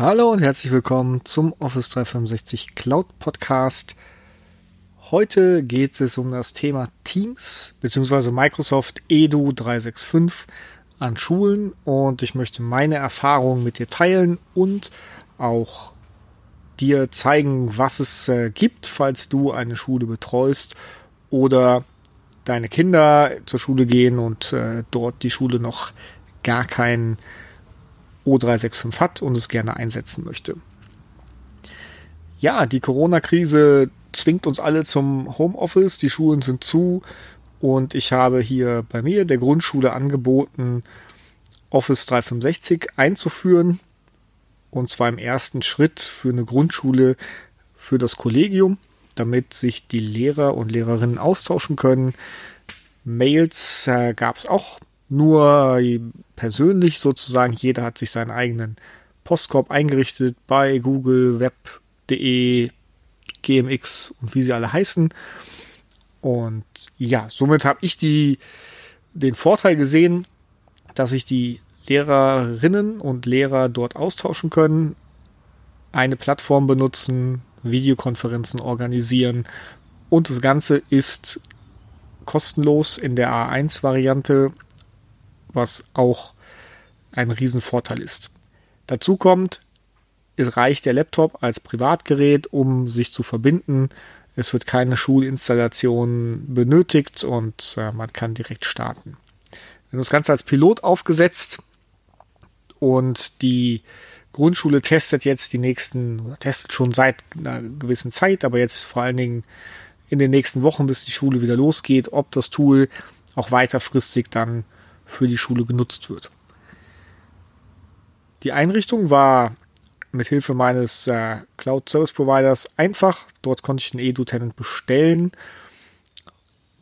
Hallo und herzlich willkommen zum Office 365 Cloud Podcast. Heute geht es um das Thema Teams bzw. Microsoft Edu 365 an Schulen und ich möchte meine Erfahrungen mit dir teilen und auch dir zeigen, was es äh, gibt, falls du eine Schule betreust oder deine Kinder zur Schule gehen und äh, dort die Schule noch gar keinen O365 hat und es gerne einsetzen möchte. Ja, die Corona-Krise zwingt uns alle zum Homeoffice, die Schulen sind zu und ich habe hier bei mir der Grundschule angeboten, Office 365 einzuführen und zwar im ersten Schritt für eine Grundschule für das Kollegium, damit sich die Lehrer und Lehrerinnen austauschen können. Mails äh, gab es auch nur persönlich sozusagen. Jeder hat sich seinen eigenen Postkorb eingerichtet bei Google, Web.de, GMX und wie sie alle heißen. Und ja, somit habe ich die, den Vorteil gesehen, dass sich die Lehrerinnen und Lehrer dort austauschen können, eine Plattform benutzen, Videokonferenzen organisieren und das Ganze ist kostenlos in der A1-Variante was auch ein Riesenvorteil ist. Dazu kommt, es reicht der Laptop als Privatgerät, um sich zu verbinden. Es wird keine Schulinstallation benötigt und äh, man kann direkt starten. Wenn du das Ganze als Pilot aufgesetzt und die Grundschule testet jetzt die nächsten, oder testet schon seit einer gewissen Zeit, aber jetzt vor allen Dingen in den nächsten Wochen, bis die Schule wieder losgeht, ob das Tool auch weiterfristig dann für die Schule genutzt wird. Die Einrichtung war mit Hilfe meines äh, Cloud Service Providers einfach. Dort konnte ich den Edu-Tenant bestellen.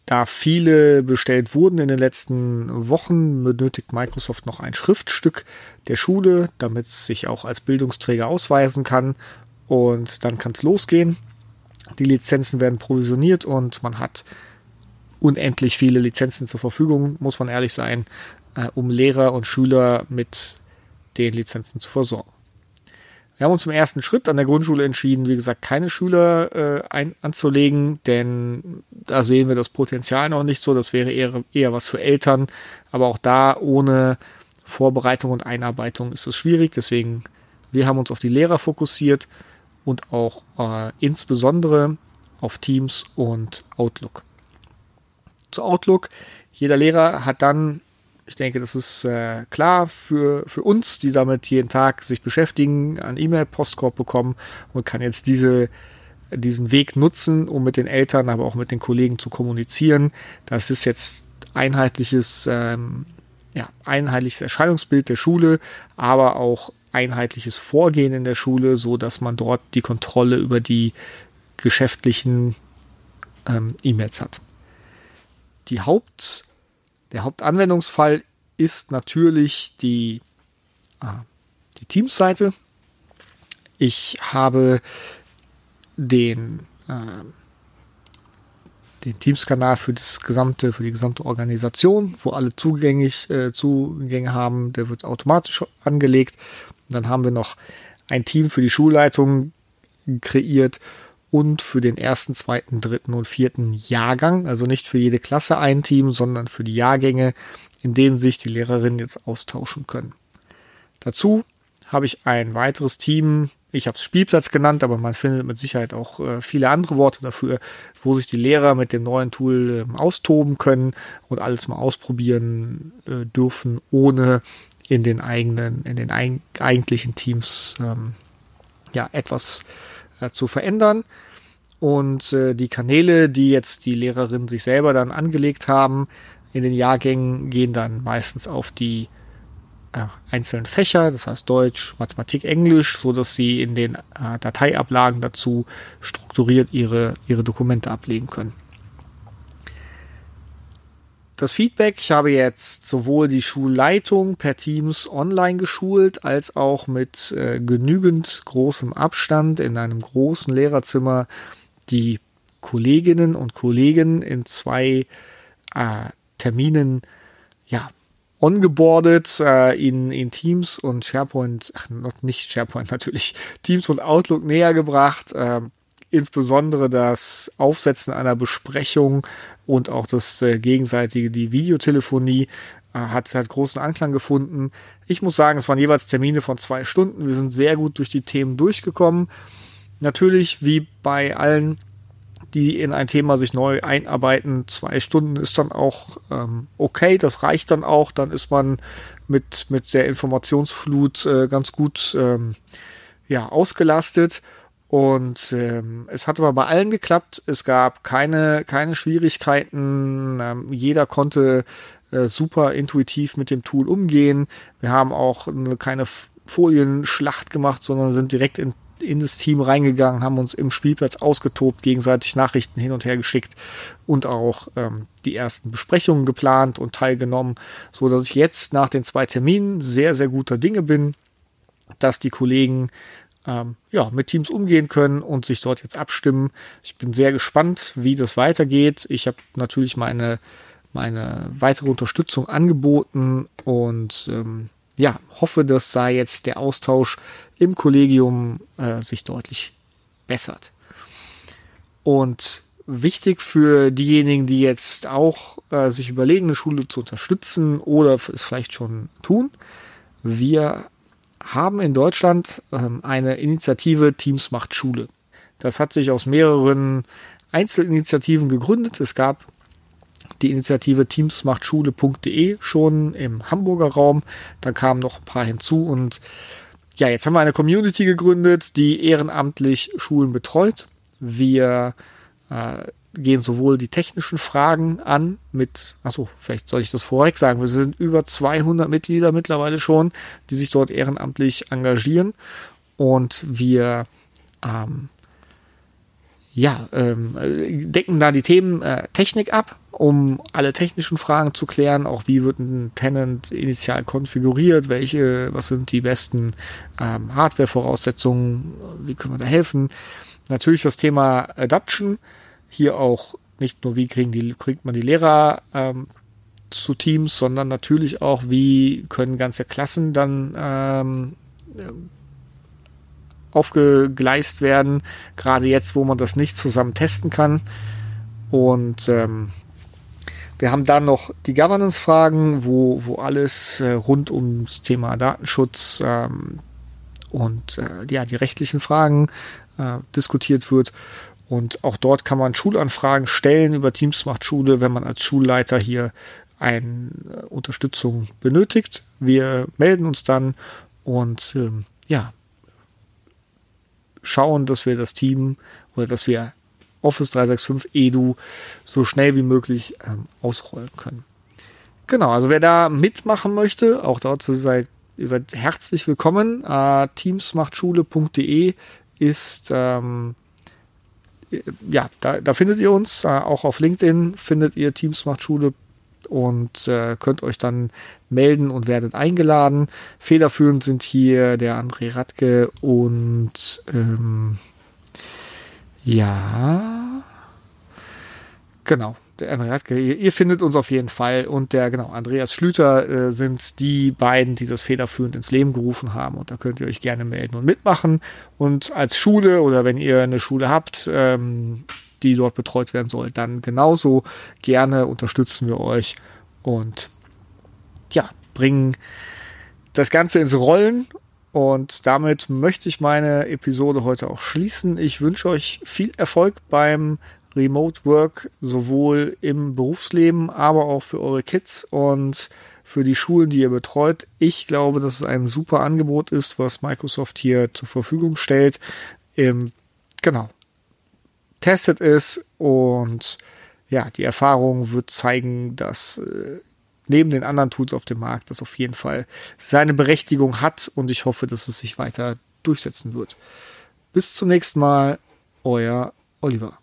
Da viele bestellt wurden in den letzten Wochen, benötigt Microsoft noch ein Schriftstück der Schule, damit es sich auch als Bildungsträger ausweisen kann. Und dann kann es losgehen. Die Lizenzen werden provisioniert und man hat unendlich viele Lizenzen zur Verfügung, muss man ehrlich sein, äh, um Lehrer und Schüler mit den Lizenzen zu versorgen. Wir haben uns im ersten Schritt an der Grundschule entschieden, wie gesagt, keine Schüler äh, ein, anzulegen, denn da sehen wir das Potenzial noch nicht so. Das wäre eher, eher was für Eltern. Aber auch da ohne Vorbereitung und Einarbeitung ist es schwierig. Deswegen, wir haben uns auf die Lehrer fokussiert und auch äh, insbesondere auf Teams und Outlook zu Outlook. Jeder Lehrer hat dann, ich denke, das ist äh, klar für, für uns, die damit jeden Tag sich beschäftigen, einen E-Mail-Postkorb bekommen und kann jetzt diese, diesen Weg nutzen, um mit den Eltern, aber auch mit den Kollegen zu kommunizieren. Das ist jetzt einheitliches, ähm, ja, einheitliches Erscheinungsbild der Schule, aber auch einheitliches Vorgehen in der Schule, so dass man dort die Kontrolle über die geschäftlichen ähm, E-Mails hat die Haupt, der Hauptanwendungsfall ist natürlich die, ah, die Teams-Seite. Ich habe den, äh, den Teams-Kanal für für die gesamte Organisation, wo alle zugänglich, äh, Zugänge haben, der wird automatisch angelegt. Und dann haben wir noch ein Team für die Schulleitung kreiert und für den ersten, zweiten, dritten und vierten Jahrgang, also nicht für jede Klasse ein Team, sondern für die Jahrgänge, in denen sich die Lehrerinnen jetzt austauschen können. Dazu habe ich ein weiteres Team, ich habe es Spielplatz genannt, aber man findet mit Sicherheit auch äh, viele andere Worte dafür, wo sich die Lehrer mit dem neuen Tool äh, austoben können und alles mal ausprobieren äh, dürfen, ohne in den eigenen, in den eig eigentlichen Teams ähm, ja etwas äh, zu verändern. Und äh, die Kanäle, die jetzt die Lehrerinnen sich selber dann angelegt haben, in den Jahrgängen gehen dann meistens auf die äh, einzelnen Fächer, das heißt Deutsch, Mathematik, Englisch, so dass sie in den äh, Dateiablagen dazu strukturiert ihre, ihre Dokumente ablegen können das Feedback. Ich habe jetzt sowohl die Schulleitung per Teams online geschult, als auch mit äh, genügend großem Abstand in einem großen Lehrerzimmer die Kolleginnen und Kollegen in zwei äh, Terminen ja, ongeboardet äh, in, in Teams und SharePoint, ach, nicht SharePoint natürlich, Teams und Outlook näher gebracht. Äh, insbesondere das Aufsetzen einer Besprechung und auch das äh, gegenseitige, die Videotelefonie äh, hat, hat großen Anklang gefunden. Ich muss sagen, es waren jeweils Termine von zwei Stunden. Wir sind sehr gut durch die Themen durchgekommen. Natürlich, wie bei allen die in ein Thema sich neu einarbeiten. Zwei Stunden ist dann auch ähm, okay, das reicht dann auch. Dann ist man mit, mit der Informationsflut äh, ganz gut ähm, ja, ausgelastet. Und ähm, es hat aber bei allen geklappt. Es gab keine, keine Schwierigkeiten. Ähm, jeder konnte äh, super intuitiv mit dem Tool umgehen. Wir haben auch eine, keine Folienschlacht gemacht, sondern sind direkt in in das Team reingegangen, haben uns im Spielplatz ausgetobt, gegenseitig Nachrichten hin und her geschickt und auch ähm, die ersten Besprechungen geplant und teilgenommen, so dass ich jetzt nach den zwei Terminen sehr, sehr guter Dinge bin, dass die Kollegen ähm, ja, mit Teams umgehen können und sich dort jetzt abstimmen. Ich bin sehr gespannt, wie das weitergeht. Ich habe natürlich meine, meine weitere Unterstützung angeboten und ähm, ja, hoffe, dass da jetzt der Austausch im Kollegium äh, sich deutlich bessert. Und wichtig für diejenigen, die jetzt auch äh, sich überlegen, eine Schule zu unterstützen oder es vielleicht schon tun, wir haben in Deutschland ähm, eine Initiative Teams macht Schule. Das hat sich aus mehreren Einzelinitiativen gegründet. Es gab die Initiative teamsmachtschule.de schon im Hamburger Raum. Da kamen noch ein paar hinzu und ja, jetzt haben wir eine Community gegründet, die ehrenamtlich Schulen betreut. Wir äh, gehen sowohl die technischen Fragen an mit, achso, vielleicht soll ich das vorweg sagen, wir sind über 200 Mitglieder mittlerweile schon, die sich dort ehrenamtlich engagieren. Und wir ähm, ja, ähm, decken da die Themen äh, Technik ab, um alle technischen Fragen zu klären, auch wie wird ein Tenant initial konfiguriert, welche, was sind die besten ähm, Hardware-Voraussetzungen, wie können wir da helfen. Natürlich das Thema Adoption, hier auch nicht nur, wie kriegen die, kriegt man die Lehrer ähm, zu Teams, sondern natürlich auch, wie können ganze Klassen dann ähm, aufgegleist werden, gerade jetzt, wo man das nicht zusammen testen kann. Und ähm, wir haben dann noch die Governance-Fragen, wo, wo alles äh, rund ums Thema Datenschutz ähm, und äh, ja, die rechtlichen Fragen äh, diskutiert wird. Und auch dort kann man Schulanfragen stellen über Teams macht Schule, wenn man als Schulleiter hier eine äh, Unterstützung benötigt. Wir melden uns dann und ähm, ja, schauen, dass wir das Team oder dass wir Office 365 Edu so schnell wie möglich ähm, ausrollen können. Genau, also wer da mitmachen möchte, auch dort seid ihr seid herzlich willkommen. Äh, teamsmachtschule.de ist ähm, ja, da, da findet ihr uns. Äh, auch auf LinkedIn findet ihr Teams macht Schule und äh, könnt euch dann melden und werdet eingeladen. Federführend sind hier der André Radke und ähm, ja, genau. Der André Radke, ihr, ihr, findet uns auf jeden Fall und der genau Andreas Schlüter äh, sind die beiden, die das federführend ins Leben gerufen haben und da könnt ihr euch gerne melden und mitmachen und als Schule oder wenn ihr eine Schule habt, ähm, die dort betreut werden soll, dann genauso gerne unterstützen wir euch und ja, bringen das Ganze ins Rollen. Und damit möchte ich meine Episode heute auch schließen. Ich wünsche euch viel Erfolg beim Remote Work, sowohl im Berufsleben, aber auch für eure Kids und für die Schulen, die ihr betreut. Ich glaube, dass es ein super Angebot ist, was Microsoft hier zur Verfügung stellt. Ähm, genau testet es und ja, die Erfahrung wird zeigen, dass äh, neben den anderen Tools auf dem Markt das auf jeden Fall seine Berechtigung hat und ich hoffe, dass es sich weiter durchsetzen wird. Bis zum nächsten Mal, euer Oliver.